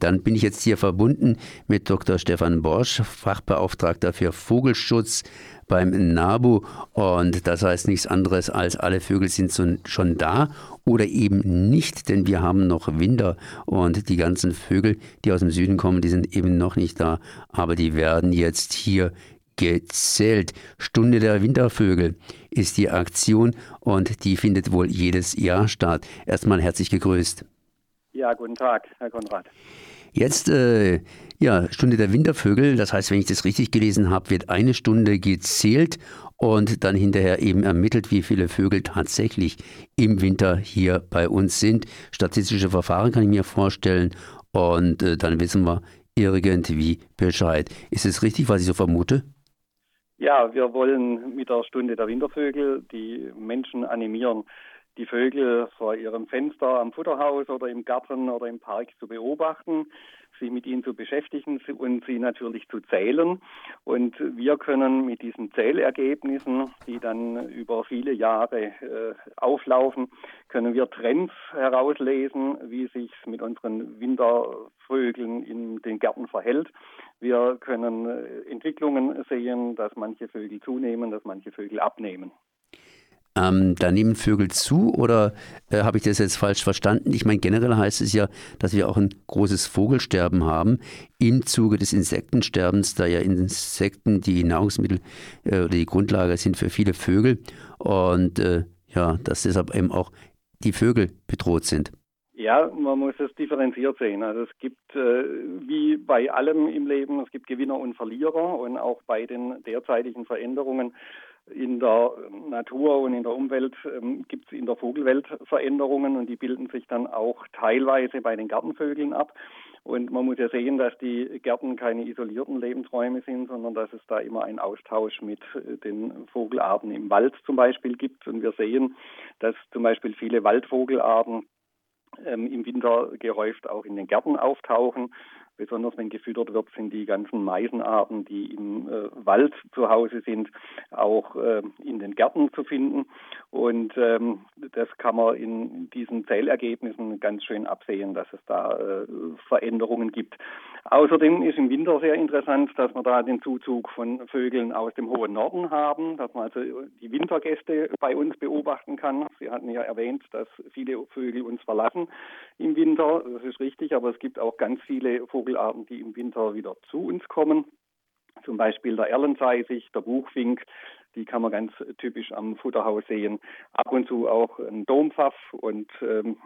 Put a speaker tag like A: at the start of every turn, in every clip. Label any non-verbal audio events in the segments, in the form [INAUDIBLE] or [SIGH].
A: Dann bin ich jetzt hier verbunden mit Dr. Stefan Borsch, Fachbeauftragter für Vogelschutz beim NABU. Und das heißt nichts anderes als alle Vögel sind schon da oder eben nicht, denn wir haben noch Winter und die ganzen Vögel, die aus dem Süden kommen, die sind eben noch nicht da. Aber die werden jetzt hier gezählt. Stunde der Wintervögel ist die Aktion und die findet wohl jedes Jahr statt. Erstmal herzlich gegrüßt.
B: Ja, guten Tag, Herr Konrad.
A: Jetzt, äh, ja, Stunde der Wintervögel, das heißt, wenn ich das richtig gelesen habe, wird eine Stunde gezählt und dann hinterher eben ermittelt, wie viele Vögel tatsächlich im Winter hier bei uns sind. Statistische Verfahren kann ich mir vorstellen und äh, dann wissen wir irgendwie Bescheid. Ist es richtig, was ich so vermute?
B: Ja, wir wollen mit der Stunde der Wintervögel die Menschen animieren, die Vögel vor ihrem Fenster am Futterhaus oder im Garten oder im Park zu beobachten, sich mit ihnen zu beschäftigen und sie natürlich zu zählen. Und wir können mit diesen Zählergebnissen, die dann über viele Jahre äh, auflaufen, können wir Trends herauslesen, wie sich mit unseren Wintervögeln in den Gärten verhält. Wir können äh, Entwicklungen sehen, dass manche Vögel zunehmen, dass manche Vögel abnehmen.
A: Ähm, da nehmen Vögel zu oder äh, habe ich das jetzt falsch verstanden? Ich meine, generell heißt es ja, dass wir auch ein großes Vogelsterben haben im Zuge des Insektensterbens, da ja Insekten die Nahrungsmittel äh, oder die Grundlage sind für viele Vögel und äh, ja, dass deshalb eben auch die Vögel bedroht sind.
B: Ja, man muss es differenziert sehen. Also es gibt, äh, wie bei allem im Leben, es gibt Gewinner und Verlierer und auch bei den derzeitigen Veränderungen in der Natur und in der Umwelt ähm, gibt es in der Vogelwelt Veränderungen und die bilden sich dann auch teilweise bei den Gartenvögeln ab. Und man muss ja sehen, dass die Gärten keine isolierten Lebensräume sind, sondern dass es da immer einen Austausch mit äh, den Vogelarten im Wald zum Beispiel gibt. Und wir sehen, dass zum Beispiel viele Waldvogelarten im Winter gehäuft auch in den Gärten auftauchen. Besonders wenn gefüttert wird, sind die ganzen Meisenarten, die im äh, Wald zu Hause sind, auch äh, in den Gärten zu finden. Und ähm, das kann man in diesen Zählergebnissen ganz schön absehen, dass es da äh, Veränderungen gibt. Außerdem ist im Winter sehr interessant, dass wir da den Zuzug von Vögeln aus dem hohen Norden haben, dass man also die Wintergäste bei uns beobachten kann. Sie hatten ja erwähnt, dass viele Vögel uns verlassen im Winter. Das ist richtig, aber es gibt auch ganz viele Vogel Vogelarten, die im Winter wieder zu uns kommen. Zum Beispiel der Erlenzeisig, der Buchfink, die kann man ganz typisch am Futterhaus sehen. Ab und zu auch ein Dompfaff und ähm,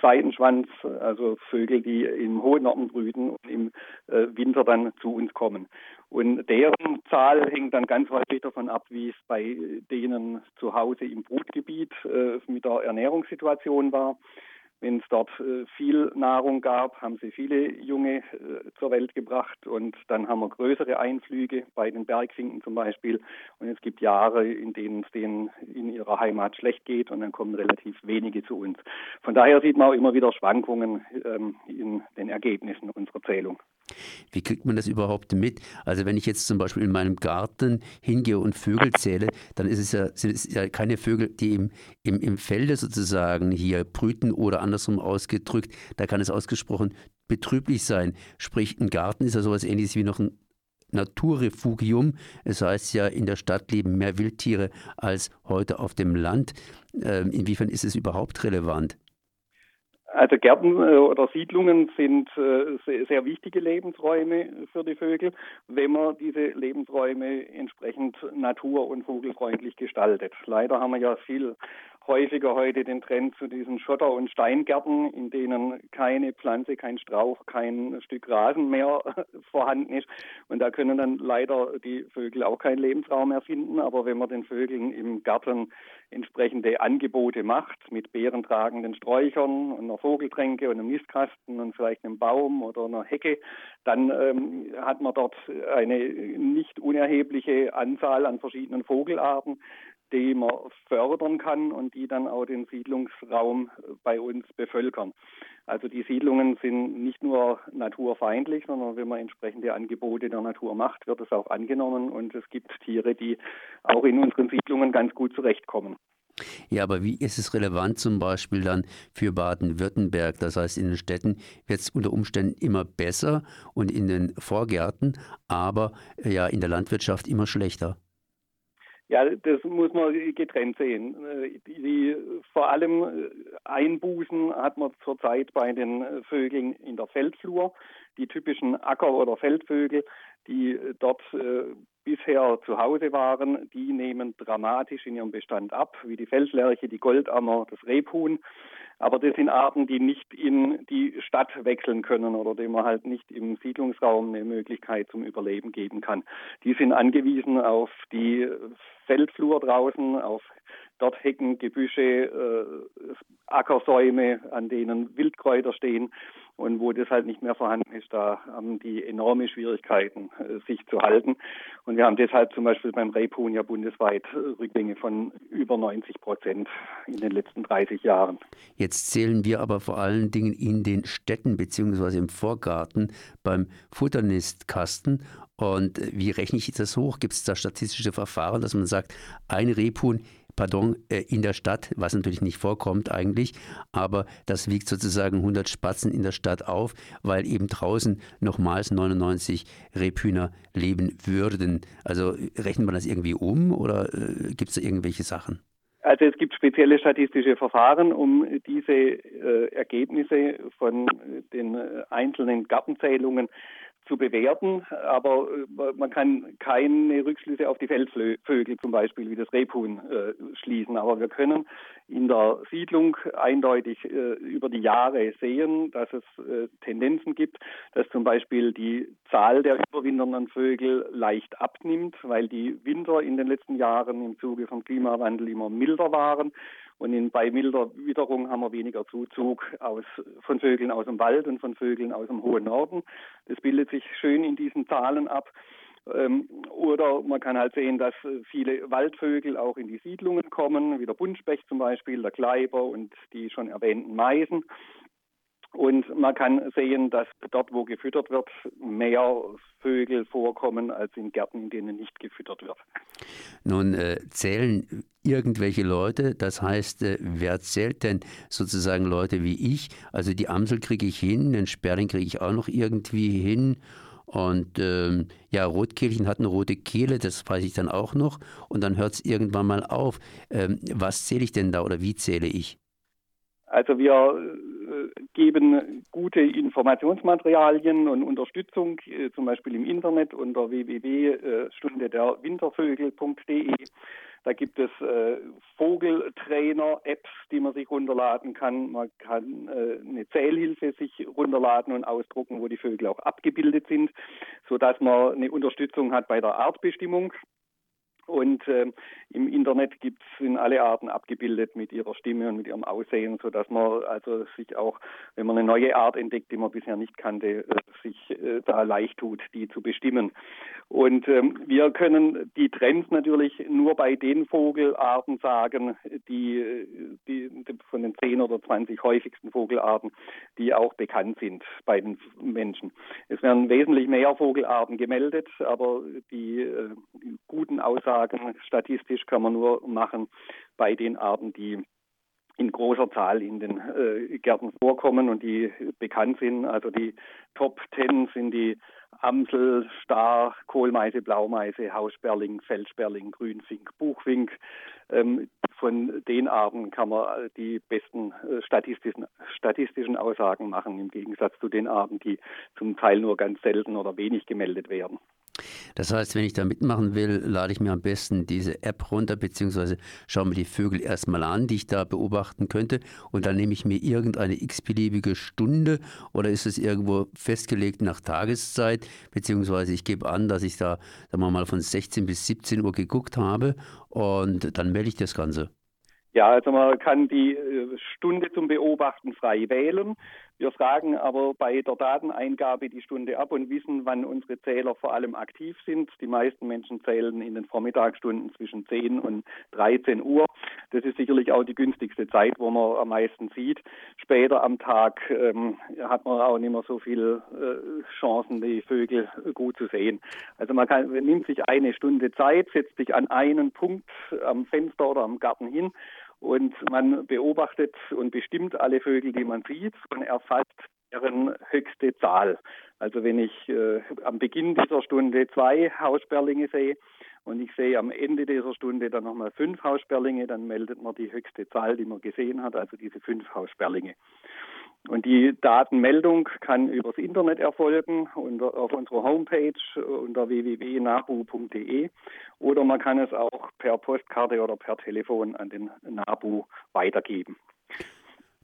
B: Seidenschwanz, also Vögel, die im hohen Norden brüten und im äh, Winter dann zu uns kommen. Und deren Zahl hängt dann ganz häufig davon ab, wie es bei denen zu Hause im Brutgebiet äh, mit der Ernährungssituation war. Wenn es dort äh, viel Nahrung gab, haben sie viele Junge äh, zur Welt gebracht und dann haben wir größere Einflüge bei den Bergfinken zum Beispiel. Und es gibt Jahre, in denen es denen in ihrer Heimat schlecht geht und dann kommen relativ wenige zu uns. Von daher sieht man auch immer wieder Schwankungen ähm, in den Ergebnissen unserer Zählung.
A: Wie kriegt man das überhaupt mit? Also wenn ich jetzt zum Beispiel in meinem Garten hingehe und Vögel zähle, dann ist es ja, sind es ja keine Vögel, die im, im, im Felde sozusagen hier brüten oder andersrum ausgedrückt, da kann es ausgesprochen betrüblich sein. Sprich, ein Garten ist ja sowas ähnliches wie noch ein Naturrefugium. Es heißt ja, in der Stadt leben mehr Wildtiere als heute auf dem Land. Ähm, inwiefern ist es überhaupt relevant?
B: Also Gärten äh, oder Siedlungen sind äh, sehr wichtige Lebensräume für die Vögel, wenn man diese Lebensräume entsprechend natur- und vogelfreundlich gestaltet. Leider haben wir ja viel häufiger heute den Trend zu diesen Schotter- und Steingärten, in denen keine Pflanze, kein Strauch, kein Stück Rasen mehr [LAUGHS] vorhanden ist. Und da können dann leider die Vögel auch keinen Lebensraum mehr finden. Aber wenn man den Vögeln im Garten entsprechende Angebote macht, mit beerentragenden Sträuchern und einer Vogeltränke und einem Nistkasten und vielleicht einem Baum oder einer Hecke, dann ähm, hat man dort eine nicht unerhebliche Anzahl an verschiedenen Vogelarten die man fördern kann und die dann auch den Siedlungsraum bei uns bevölkern. Also die Siedlungen sind nicht nur naturfeindlich, sondern wenn man entsprechende Angebote der Natur macht, wird es auch angenommen und es gibt Tiere, die auch in unseren Siedlungen ganz gut zurechtkommen.
A: Ja, aber wie ist es relevant zum Beispiel dann für Baden-Württemberg? Das heißt, in den Städten wird es unter Umständen immer besser und in den Vorgärten, aber ja in der Landwirtschaft immer schlechter.
B: Ja, das muss man getrennt sehen. Die, vor allem Einbußen hat man zurzeit bei den Vögeln in der Feldflur. Die typischen Acker- oder Feldvögel, die dort äh, bisher zu Hause waren, die nehmen dramatisch in ihrem Bestand ab, wie die Feldlerche, die Goldammer, das Rebhuhn. Aber das sind Arten, die nicht in die Stadt wechseln können oder dem man halt nicht im Siedlungsraum eine Möglichkeit zum Überleben geben kann. Die sind angewiesen auf die Feldflur draußen, auf dort Hecken, Gebüsche, äh, Ackersäume, an denen Wildkräuter stehen. Und wo das halt nicht mehr vorhanden ist, da haben die enorme Schwierigkeiten, äh, sich zu halten. Und wir haben deshalb zum Beispiel beim Rebhuhn ja bundesweit äh, Rückgänge von über 90 Prozent in den letzten 30 Jahren.
A: Jetzt zählen wir aber vor allen Dingen in den Städten beziehungsweise im Vorgarten beim Futternistkasten. Und wie rechne ich das hoch? Gibt es da statistische Verfahren, dass man sagt, ein Rebhuhn pardon, äh, in der Stadt, was natürlich nicht vorkommt eigentlich, aber das wiegt sozusagen 100 Spatzen in der Stadt auf, weil eben draußen nochmals 99 Rebhühner leben würden. Also rechnet man das irgendwie um oder äh, gibt es da irgendwelche Sachen?
B: Also es gibt spezielle statistische Verfahren, um diese äh, Ergebnisse von den äh, einzelnen Gartenzählungen zu bewerten, aber äh, man kann keine Rückschlüsse auf die Feldvögel zum Beispiel wie das Rebhuhn äh, schließen. Aber wir können in der Siedlung eindeutig äh, über die Jahre sehen, dass es äh, Tendenzen gibt, dass zum Beispiel die Zahl der überwinternden Vögel leicht abnimmt, weil die Winter in den letzten Jahren im Zuge vom Klimawandel immer milder waren und in, bei milder Witterung haben wir weniger Zuzug aus, von Vögeln aus dem Wald und von Vögeln aus dem hohen Norden. Das bildet sich schön in diesen Zahlen ab. Ähm, oder man kann halt sehen, dass viele Waldvögel auch in die Siedlungen kommen, wie der Buntspecht zum Beispiel, der Kleiber und die schon erwähnten Meisen. Und man kann sehen, dass dort, wo gefüttert wird, mehr Vögel vorkommen als in Gärten, in denen nicht gefüttert wird.
A: Nun äh, zählen irgendwelche Leute, das heißt, äh, wer zählt denn sozusagen Leute wie ich? Also die Amsel kriege ich hin, den Sperling kriege ich auch noch irgendwie hin. Und ähm, ja, Rotkehlchen hat eine rote Kehle, das weiß ich dann auch noch. Und dann hört es irgendwann mal auf. Ähm, was zähle ich denn da oder wie zähle ich?
B: Also wir äh, geben gute Informationsmaterialien und Unterstützung, äh, zum Beispiel im Internet unter www.stundederwintervögel.de. Da gibt es äh, Vogeltrainer-Apps, die man sich runterladen kann. Man kann eine Zählhilfe sich runterladen und ausdrucken, wo die Vögel auch abgebildet sind, sodass man eine Unterstützung hat bei der Artbestimmung. Und äh, im Internet gibt es in alle Arten abgebildet mit ihrer Stimme und mit ihrem Aussehen, so dass man also sich auch, wenn man eine neue Art entdeckt, die man bisher nicht kannte, äh, sich äh, da leicht tut, die zu bestimmen. Und ähm, wir können die Trends natürlich nur bei den Vogelarten sagen, die, die von den 10 oder 20 häufigsten Vogelarten, die auch bekannt sind bei den Menschen. Es werden wesentlich mehr Vogelarten gemeldet, aber die äh, guten Aussagen statistisch kann man nur machen bei den Arten, die in großer Zahl in den äh, Gärten vorkommen und die bekannt sind. Also die Top Ten sind die Amsel, Star, Kohlmeise, Blaumeise, Haussperling, Feldsperling, Grünfink, Buchfink. Ähm, von den Arten kann man die besten äh, statistischen, statistischen Aussagen machen, im Gegensatz zu den Arten, die zum Teil nur ganz selten oder wenig gemeldet werden.
A: Das heißt, wenn ich da mitmachen will, lade ich mir am besten diese App runter, beziehungsweise schaue mir die Vögel erstmal an, die ich da beobachten könnte. Und dann nehme ich mir irgendeine x-beliebige Stunde oder ist es irgendwo festgelegt nach Tageszeit, beziehungsweise ich gebe an, dass ich da, sagen wir mal, von 16 bis 17 Uhr geguckt habe und dann melde ich das Ganze.
B: Ja, also man kann die äh, Stunde zum Beobachten frei wählen. Wir fragen aber bei der Dateneingabe die Stunde ab und wissen, wann unsere Zähler vor allem aktiv sind. Die meisten Menschen zählen in den Vormittagsstunden zwischen 10 und 13 Uhr. Das ist sicherlich auch die günstigste Zeit, wo man am meisten sieht. Später am Tag ähm, hat man auch nicht mehr so viele äh, Chancen, die Vögel gut zu sehen. Also man kann, nimmt sich eine Stunde Zeit, setzt sich an einen Punkt am Fenster oder am Garten hin und man beobachtet und bestimmt alle Vögel, die man sieht und erfasst deren höchste Zahl. Also wenn ich äh, am Beginn dieser Stunde zwei Haussperlinge sehe und ich sehe am Ende dieser Stunde dann nochmal fünf Haussperlinge, dann meldet man die höchste Zahl, die man gesehen hat, also diese fünf Haussperlinge. Und die Datenmeldung kann übers Internet erfolgen unter, auf unserer Homepage unter www.nabu.de oder man kann es auch per Postkarte oder per Telefon an den NABU weitergeben.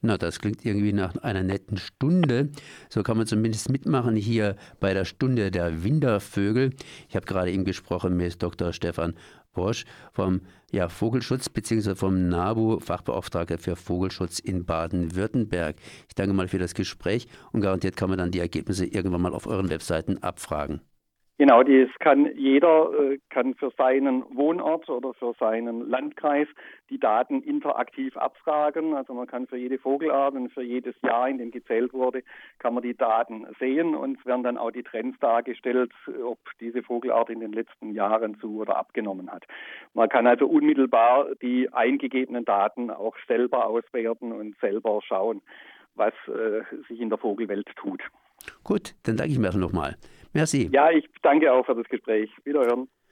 A: Na, das klingt irgendwie nach einer netten Stunde. So kann man zumindest mitmachen hier bei der Stunde der Wintervögel. Ich habe gerade eben gesprochen mit Dr. Stefan Bosch vom ja, Vogelschutz bzw. vom NABU, Fachbeauftragter für Vogelschutz in Baden-Württemberg. Ich danke mal für das Gespräch und garantiert kann man dann die Ergebnisse irgendwann mal auf euren Webseiten abfragen.
B: Genau, das kann jeder äh, kann für seinen Wohnort oder für seinen Landkreis die Daten interaktiv abfragen. Also man kann für jede Vogelart und für jedes Jahr, in dem gezählt wurde, kann man die Daten sehen und es werden dann auch die Trends dargestellt, ob diese Vogelart in den letzten Jahren zu oder abgenommen hat. Man kann also unmittelbar die eingegebenen Daten auch selber auswerten und selber schauen, was äh, sich in der Vogelwelt tut.
A: Gut, dann danke ich mir nochmal. Merci.
B: Ja, ich danke auch für das Gespräch. Wiederhören.